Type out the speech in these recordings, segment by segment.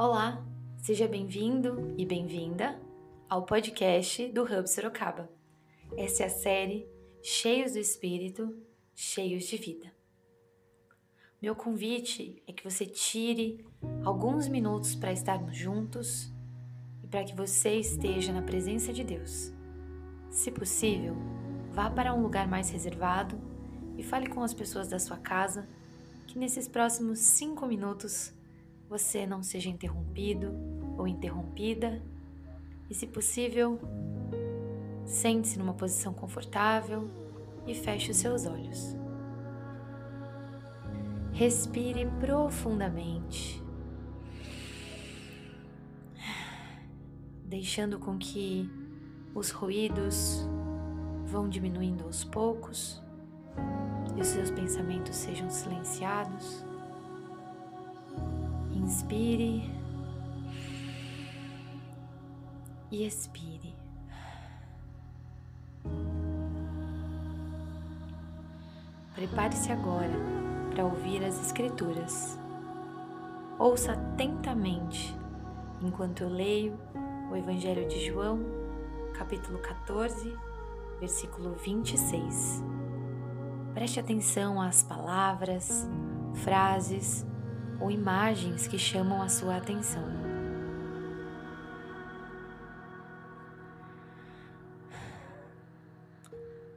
Olá, seja bem-vindo e bem-vinda ao podcast do Hub Sorocaba. Essa é a série Cheios do Espírito, Cheios de Vida. Meu convite é que você tire alguns minutos para estarmos juntos e para que você esteja na presença de Deus. Se possível, vá para um lugar mais reservado e fale com as pessoas da sua casa, que nesses próximos cinco minutos você não seja interrompido ou interrompida e, se possível, sente-se numa posição confortável e feche os seus olhos. Respire profundamente, deixando com que os ruídos vão diminuindo aos poucos e os seus pensamentos sejam silenciados. Inspire e expire. Prepare-se agora para ouvir as Escrituras. Ouça atentamente enquanto eu leio o Evangelho de João, capítulo 14, versículo 26. Preste atenção às palavras, frases ou imagens que chamam a sua atenção.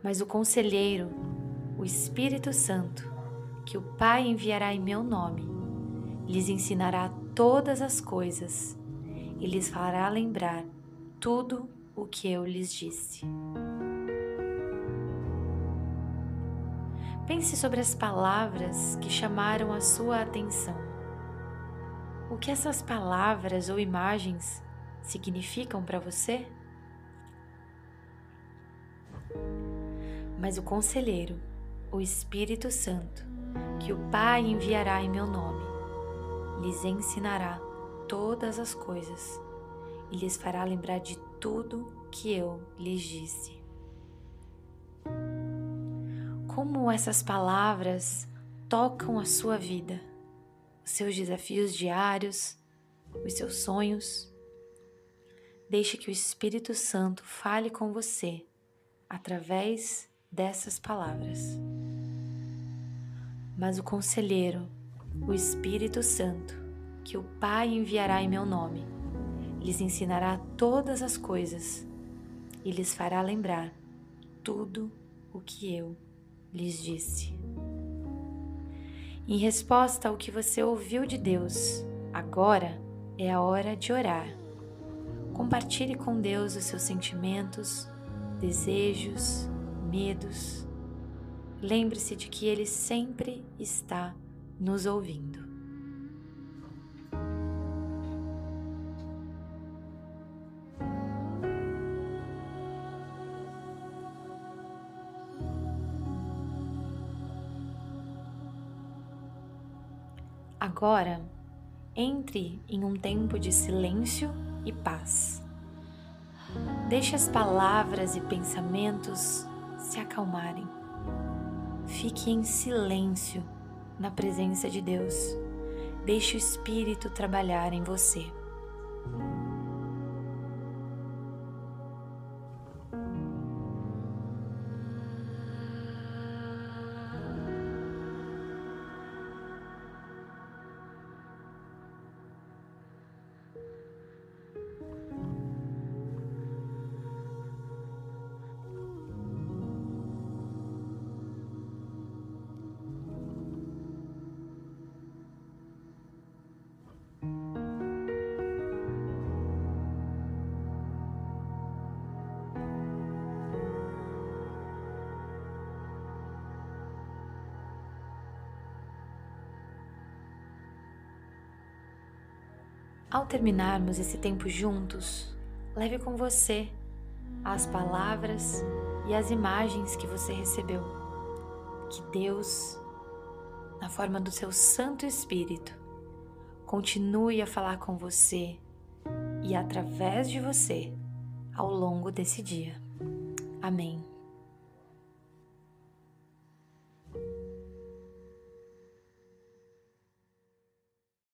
Mas o conselheiro, o Espírito Santo, que o Pai enviará em meu nome, lhes ensinará todas as coisas e lhes fará lembrar tudo o que eu lhes disse. Pense sobre as palavras que chamaram a sua atenção o que essas palavras ou imagens significam para você? Mas o conselheiro, o Espírito Santo, que o Pai enviará em meu nome, lhes ensinará todas as coisas e lhes fará lembrar de tudo que eu lhes disse. Como essas palavras tocam a sua vida? Seus desafios diários, os seus sonhos. Deixe que o Espírito Santo fale com você através dessas palavras. Mas o conselheiro, o Espírito Santo, que o Pai enviará em meu nome, lhes ensinará todas as coisas e lhes fará lembrar tudo o que eu lhes disse. Em resposta ao que você ouviu de Deus, agora é a hora de orar. Compartilhe com Deus os seus sentimentos, desejos, medos. Lembre-se de que Ele sempre está nos ouvindo. Agora, entre em um tempo de silêncio e paz. Deixe as palavras e pensamentos se acalmarem. Fique em silêncio na presença de Deus. Deixe o Espírito trabalhar em você. Ao terminarmos esse tempo juntos, leve com você as palavras e as imagens que você recebeu. Que Deus, na forma do seu Santo Espírito, continue a falar com você e através de você ao longo desse dia. Amém.